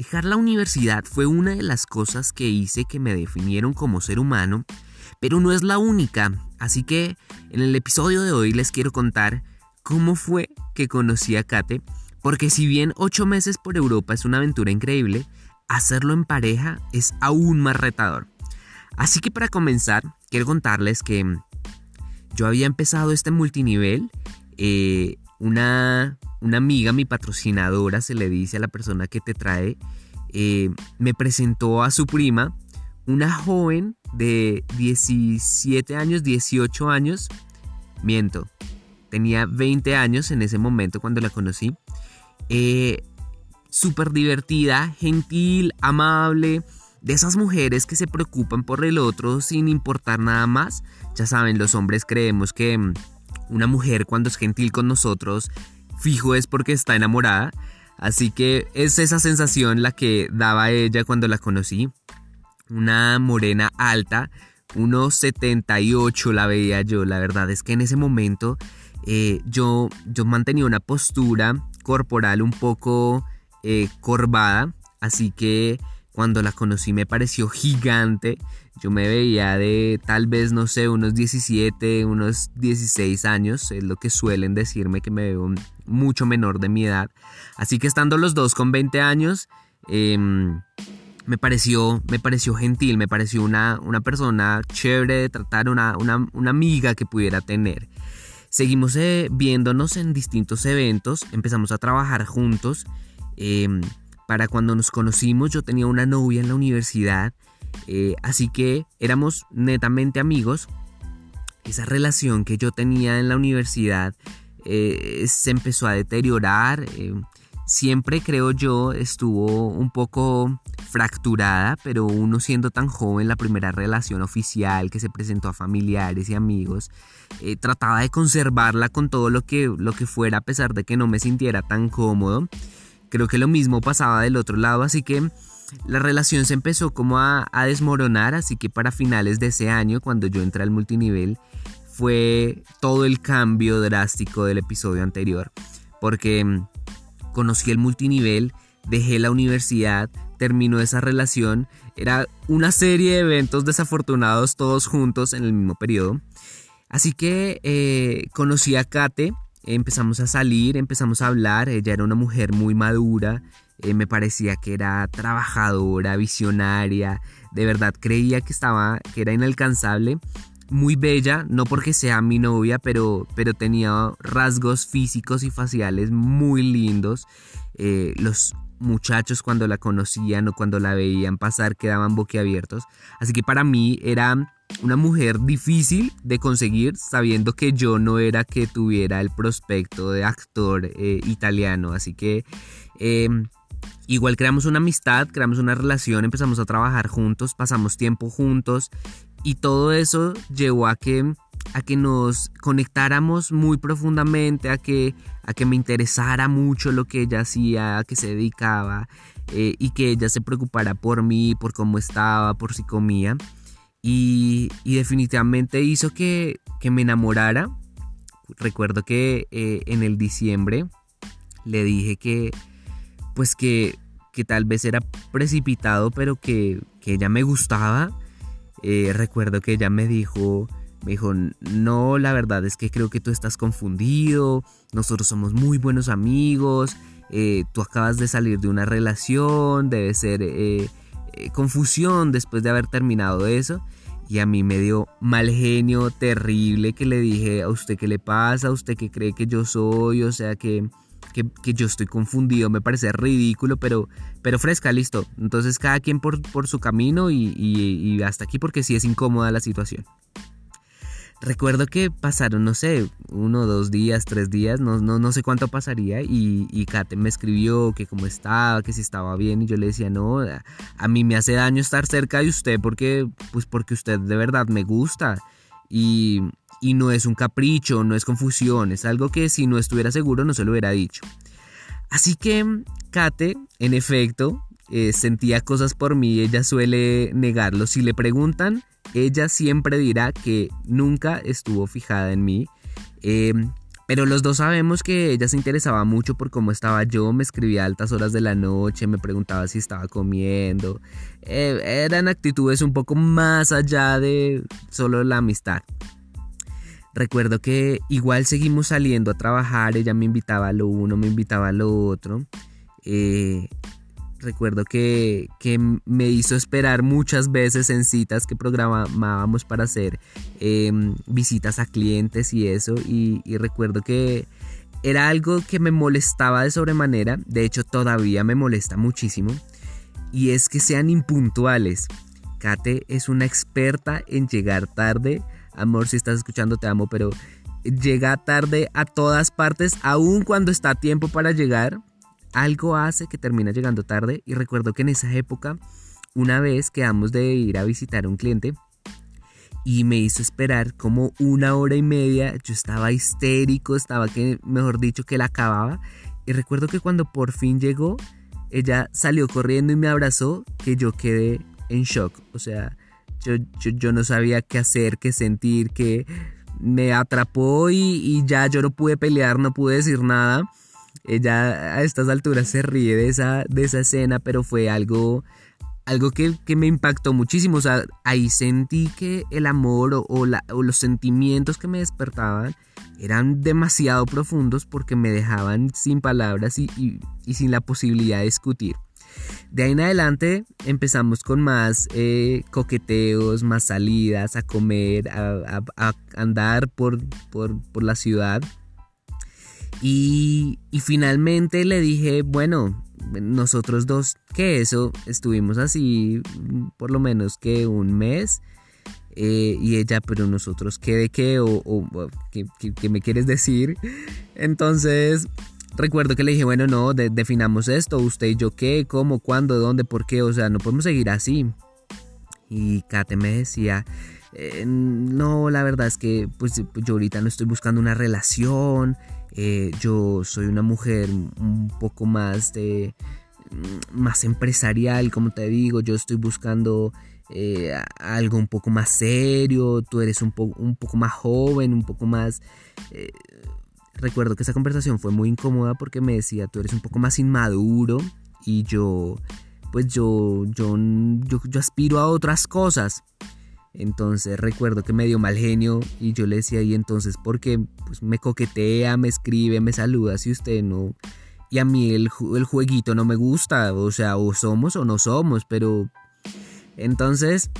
Dejar la universidad fue una de las cosas que hice que me definieron como ser humano, pero no es la única, así que en el episodio de hoy les quiero contar cómo fue que conocí a Kate, porque si bien ocho meses por Europa es una aventura increíble, hacerlo en pareja es aún más retador. Así que para comenzar, quiero contarles que yo había empezado este multinivel, eh, una, una amiga, mi patrocinadora, se le dice a la persona que te trae, eh, me presentó a su prima, una joven de 17 años, 18 años, miento, tenía 20 años en ese momento cuando la conocí, eh, súper divertida, gentil, amable, de esas mujeres que se preocupan por el otro sin importar nada más. Ya saben, los hombres creemos que mm, una mujer cuando es gentil con nosotros, fijo es porque está enamorada. Así que es esa sensación la que daba ella cuando la conocí. Una morena alta, unos 78 la veía yo. La verdad es que en ese momento eh, yo, yo mantenía una postura corporal un poco eh, corvada. Así que cuando la conocí me pareció gigante. Yo me veía de tal vez, no sé, unos 17, unos 16 años. Es lo que suelen decirme que me veo mucho menor de mi edad. Así que estando los dos con 20 años, em, me, pareció, me pareció gentil, me pareció una, una persona chévere de tratar, una, una, amiga que pudiera tener. Seguimos eh, viéndonos en distintos eventos, empezamos a trabajar juntos. Em, para cuando nos conocimos yo tenía una novia en la universidad, eh, así que éramos netamente amigos. Esa relación que yo tenía en la universidad eh, se empezó a deteriorar. Eh, siempre creo yo estuvo un poco fracturada, pero uno siendo tan joven, la primera relación oficial que se presentó a familiares y amigos, trataba de conservarla con todo lo que, lo que fuera a pesar de que no me sintiera tan cómodo. Creo que lo mismo pasaba del otro lado, así que la relación se empezó como a, desmoronar, así que para finales de ese año, cuando yo entré al multinivel, fue todo el cambio drástico del episodio anterior, porque mm, conocí el multinivel, dejé la universidad, terminó esa relación, era una serie de eventos desafortunados todos juntos en el mismo periodo. Así que eh, conocí a Kate, empezamos a salir, empezamos a hablar, ella era una mujer muy madura, eh, me parecía que era trabajadora, visionaria, de verdad creía que estaba, que era inalcanzable, muy bella, no porque sea mi novia, pero, pero tenía rasgos físicos y faciales muy lindos. Eh, los muchachos cuando la conocían o cuando la veían pasar quedaban boquiabiertos. Así que para mí era una mujer difícil de conseguir sabiendo que yo no era que tuviera el prospecto de actor eh, italiano. Así que em, igual creamos una amistad, creamos una relación, empezamos a trabajar juntos, pasamos tiempo juntos y todo eso llevó a que a que nos conectáramos muy profundamente, a que, a que me interesara mucho lo que ella hacía, a que se dedicaba eh, y que ella se preocupara por mí, por cómo estaba, por si comía. Y, definitivamente hizo que, me enamorara. Recuerdo que eh, en el diciembre le dije que, pues que, que tal vez era precipitado, pero que, ella me gustaba. Eh, recuerdo que ella me dijo, me dijo, no, la verdad es que creo que tú estás confundido, nosotros somos muy buenos amigos, eh, tú acabas de salir de una relación, debe ser confusión después de haber terminado eso. Y a mí me dio mal genio terrible que le dije a usted qué le pasa, a usted qué cree que yo soy, o sea que, que, yo estoy confundido, me parece ridículo, pero, pero fresca, listo. Entonces cada quien por, por su camino y, y hasta aquí porque sí es incómoda la situación. Recuerdo que pasaron, no sé, uno, dos días, tres días, no, no, no sé cuánto pasaría y, y Kate me escribió que cómo estaba, que si estaba bien y yo le decía, no, a mí me hace daño estar cerca de usted porque, pues porque usted de verdad me gusta y, y no es un capricho, no es confusión, es algo que si no estuviera seguro no se lo hubiera dicho. Así que Kate, en efecto, eh, sentía cosas por mí, ella suele negarlo. Si le preguntan, ella siempre dirá que nunca estuvo fijada en mí. Em, Pero los dos sabemos que ella se interesaba mucho por cómo estaba yo, me escribía a altas horas de la noche, me preguntaba si estaba comiendo. Eh, eran actitudes un poco más allá de solo la amistad. Recuerdo que igual seguimos saliendo a trabajar, ella me invitaba a lo uno, me invitaba a lo otro. Eh, recuerdo que, me hizo esperar muchas veces en citas que programábamos para hacer em, visitas a clientes y eso. Y, y, recuerdo que era algo que me molestaba de sobremanera. De hecho, todavía me molesta muchísimo. Y es que sean impuntuales. Kate es una experta en llegar tarde. Amor, si estás escuchando, te amo, pero llega tarde a todas partes, aun cuando está a tiempo para llegar algo hace que termina llegando tarde. Y recuerdo que en esa época una vez quedamos de ir a visitar a un cliente y me hizo esperar como una hora y media, yo estaba histérico, estaba que, mejor dicho, que la acababa. Y recuerdo que cuando por fin llegó, ella salió corriendo y me abrazó, que yo quedé en shock, o sea, yo, yo, no sabía qué hacer, qué sentir, que me atrapó y, y ya yo no pude pelear, no pude decir nada ella a estas alturas se ríe de esa, de esa escena, pero fue algo, algo que, me impactó muchísimo. O sea, ahí sentí que el amor o, los sentimientos que me despertaban eran demasiado profundos porque me dejaban sin palabras y, sin la posibilidad de discutir. De ahí en adelante empezamos con más eh, coqueteos, más salidas, a comer, a, andar por, por la ciudad. Y, finalmente le dije, bueno, nosotros dos, que eso, estuvimos así por lo menos que un mes. Eh, y ella, pero nosotros, ¿qué de qué? ¿O, ¿qué, me quieres decir? Entonces, recuerdo que le dije, bueno, no, definamos esto, usted y yo qué, cómo, cuándo, dónde, por qué, o sea, no podemos seguir así. Y Kate me decía, eh, no, la verdad es que pues yo ahorita no estoy buscando una relación, eh, yo soy una mujer un poco más de mm, más empresarial, como te digo, yo estoy buscando eh, algo un poco más serio, tú eres un, un poco más joven, un poco más... Recuerdo que esa conversación fue muy incómoda porque me decía, tú eres un poco más inmaduro y yo, pues yo, yo, yo, yo aspiro a otras cosas. Entonces recuerdo que me dio mal genio y yo le decía, y entonces, porque pues, me coquetea, me escribe, me saluda, si usted no... Y a mí el, el jueguito no me gusta, o sea, o somos o no somos, pero... Entonces,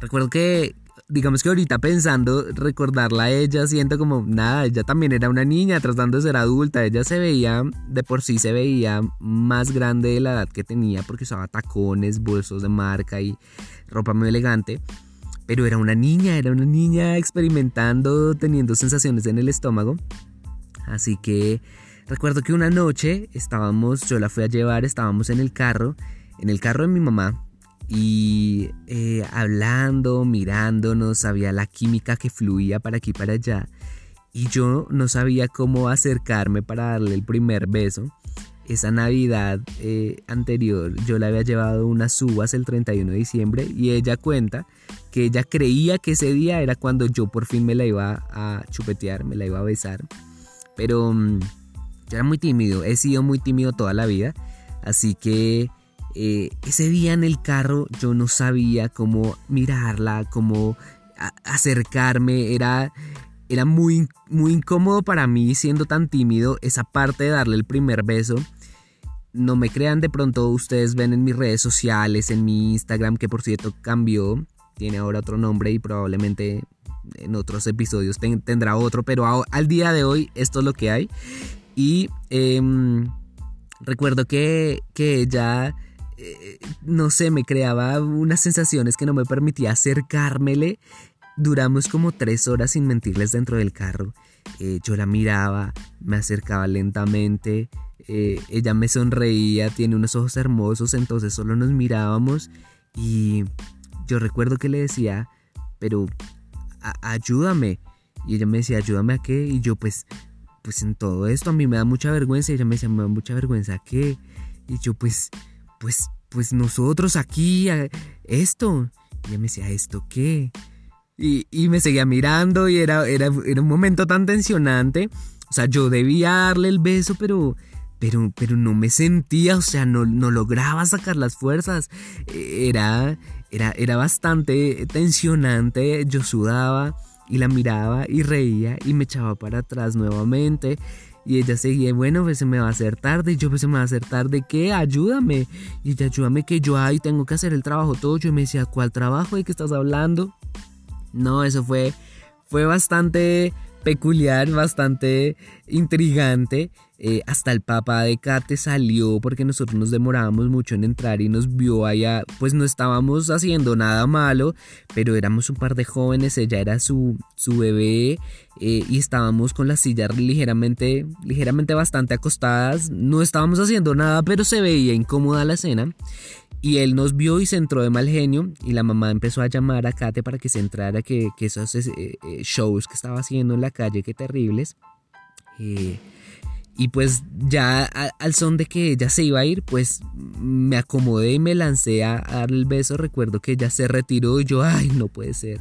recuerdo que, digamos que ahorita pensando, recordarla a ella, siento como, nada, ella también era una niña tratando de ser adulta, ella se veía, de por sí se veía más grande de la edad que tenía porque usaba tacones, bolsos de marca y ropa muy elegante pero era una niña, era una niña experimentando, teniendo sensaciones en el estómago. Así que recuerdo que una noche estábamos, yo la fui a llevar, estábamos en el carro, en el carro de mi mamá, y eh, hablando, mirándonos, había la química que fluía para aquí y para allá. Y yo no sabía cómo acercarme para darle el primer beso esa Navidad eh, anterior yo le había llevado unas uvas el 31 de diciembre y ella cuenta que ella creía que ese día era cuando yo por fin me la iba a chupetear, me la iba a besar. Pero mm, yo era muy tímido, he sido muy tímido toda la vida, así que eh, ese día en el carro yo no sabía cómo mirarla, cómo acercarme, era era muy, muy incómodo para mí siendo tan tímido esa parte de darle el primer beso no me crean, de pronto ustedes ven en mis redes sociales, en mi Instagram, que por cierto cambió, tiene ahora otro nombre y probablemente en otros episodios tendrá otro, pero al día de hoy esto es lo que hay. Y em, recuerdo que, que ella, eh, no sé, me creaba unas sensaciones que no me permitía acercármele. Duramos como tres horas sin mentirles dentro del carro. Eh, yo la miraba, me acercaba lentamente, eh, ella me sonreía, tiene unos ojos hermosos, entonces solo nos mirábamos y yo recuerdo que le decía, pero ayúdame. Y ella me decía, ayúdame a qué? Y yo pues, pues en todo esto a mí me da mucha vergüenza. Y ella me decía, me da mucha vergüenza qué? Y yo pues, pues, pues nosotros aquí, esto. Y ella me decía, ¿esto qué? Y, y me seguía mirando y era, era, era un momento tan tensionante O sea, yo debía darle el beso, pero pero, pero no me sentía, o sea, no, no lograba sacar las fuerzas. Era, era, era bastante tensionante, yo sudaba y la miraba y reía y me echaba para atrás nuevamente. Y ella seguía, bueno, pues se me va a hacer tarde. Y yo, pues se me va a hacer tarde, ¿qué? Ayúdame. Y ella, ayúdame que yo ahí tengo que hacer el trabajo todo. Yo me decía, ¿cuál trabajo? ¿De qué estás hablando? No, eso fue, fue bastante peculiar, bastante intrigante. Eh, hasta el papá de Kate salió porque nosotros nos demorábamos mucho en entrar y nos vio allá, pues no estábamos haciendo nada malo, pero éramos un par de jóvenes, ella era su, su bebé eh, y estábamos con las sillas ligeramente, ligeramente bastante acostadas, no estábamos haciendo nada, pero se veía incómoda la escena. Y él nos vio y se entró de mal genio y la mamá empezó a llamar a Kate para que se entrara, que, que esos eh, shows que estaba haciendo en la calle, que terribles. Eh, y pues ya al son de que ella se iba a ir, pues me acomodé y me lancé a, dar el beso. Recuerdo que ella se retiró y yo, ay, no puede ser.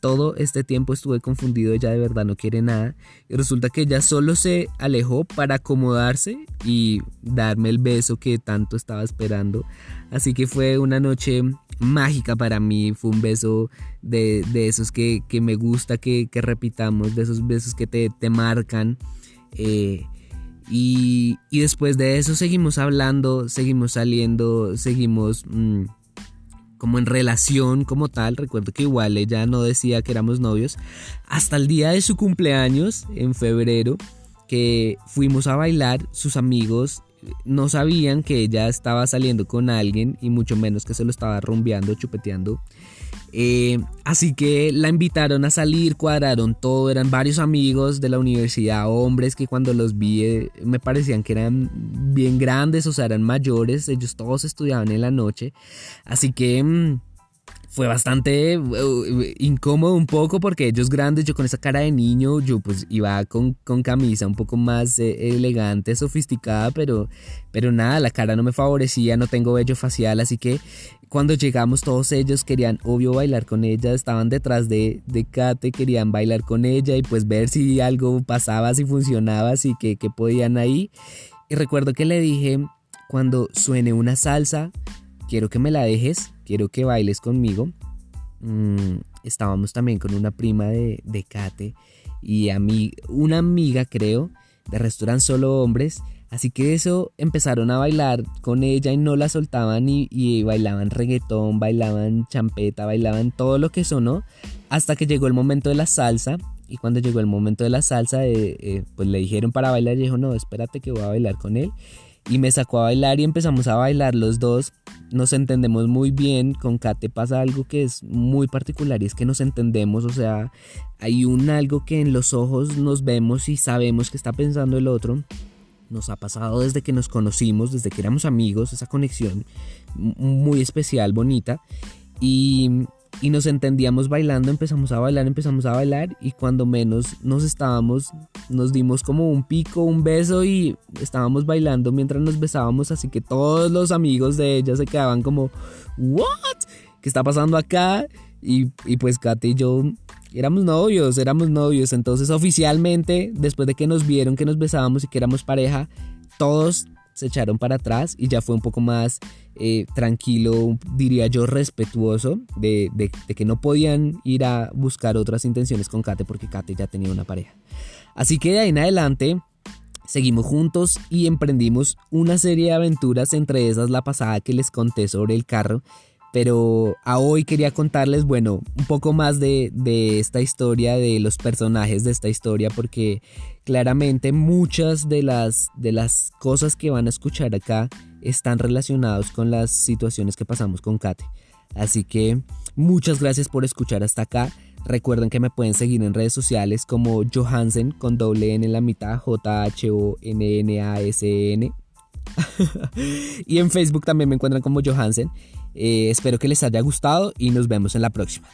Todo este tiempo estuve confundido, ella de verdad no quiere nada. Y resulta que ella solo se alejó para acomodarse y darme el beso que tanto estaba esperando. Así que fue una noche mágica para mí. Fue un beso de, esos que, me gusta que, repitamos, de esos besos que te, te marcan. Eh, y, después de eso seguimos hablando, seguimos saliendo, seguimos mm, como en relación como tal. Recuerdo que igual ella no decía que éramos novios. Hasta el día de su cumpleaños, en febrero, que fuimos a bailar, sus amigos no sabían que ella estaba saliendo con alguien y mucho menos que se lo estaba rumbeando, chupeteando. Eh, así que la invitaron a salir, cuadraron todo, eran varios amigos de la universidad, hombres que cuando los vi eh, me parecían que eran bien grandes, o sea, eran mayores, ellos todos estudiaban en la noche. Así que... Mm, fue bastante uh, incómodo un poco porque ellos grandes, yo con esa cara de niño, yo pues iba con, camisa un poco más eh, elegante, sofisticada, pero, pero nada, la cara no me favorecía, no tengo vello facial, así que cuando llegamos todos ellos querían obvio bailar con ella, estaban detrás de, de Kate, querían bailar con ella y pues ver si algo pasaba, si funcionaba, si que, que podían ahí. Y recuerdo que le dije, cuando suene una salsa, quiero que me la dejes, quiero que bailes conmigo. Mm, estábamos también con una prima de, de Kate y a mí, una amiga creo, de restaurante solo hombres. Así que eso empezaron a bailar con ella y no la soltaban y, y, bailaban reggaetón, bailaban champeta, bailaban todo lo que sonó hasta que llegó el momento de la salsa y cuando llegó el momento de la salsa eh, eh, pues le dijeron para bailar y dijo no espérate que voy a bailar con él y me sacó a bailar y empezamos a bailar los dos. Nos entendemos muy bien. Con Kate pasa algo que es muy particular y es que nos entendemos. O sea, hay un algo que en los ojos nos vemos y sabemos que está pensando el otro. Nos ha pasado desde que nos conocimos, desde que éramos amigos, esa conexión muy especial, bonita. Y y nos entendíamos bailando, empezamos a bailar, empezamos a bailar y cuando menos nos estábamos, nos dimos como un pico, un beso y estábamos bailando mientras nos besábamos, así que todos los amigos de ella se quedaban como, ¿what? ¿Qué está pasando acá? Y, y pues Kate y yo éramos novios, éramos novios, entonces oficialmente, después de que nos vieron que nos besábamos y que éramos pareja, todos se echaron para atrás y ya fue un poco más eh, tranquilo, diría yo, respetuoso de, de, que no podían ir a buscar otras intenciones con Kate porque Kate ya tenía una pareja. Así que de ahí en adelante seguimos juntos y emprendimos una serie de aventuras, entre esas la pasada que les conté sobre el carro pero a hoy quería contarles, bueno, un poco más de, esta historia, de los personajes de esta historia, porque claramente muchas de las, de las cosas que van a escuchar acá están relacionados con las situaciones que pasamos con Kate. Así que muchas gracias por escuchar hasta acá. Recuerden que me pueden seguir en redes sociales como Johansen con doble N en la mitad, J-H-O-N-N-A-S-N. y en Facebook también me encuentran como Johansen. Eh, espero que les haya gustado y nos vemos en la próxima.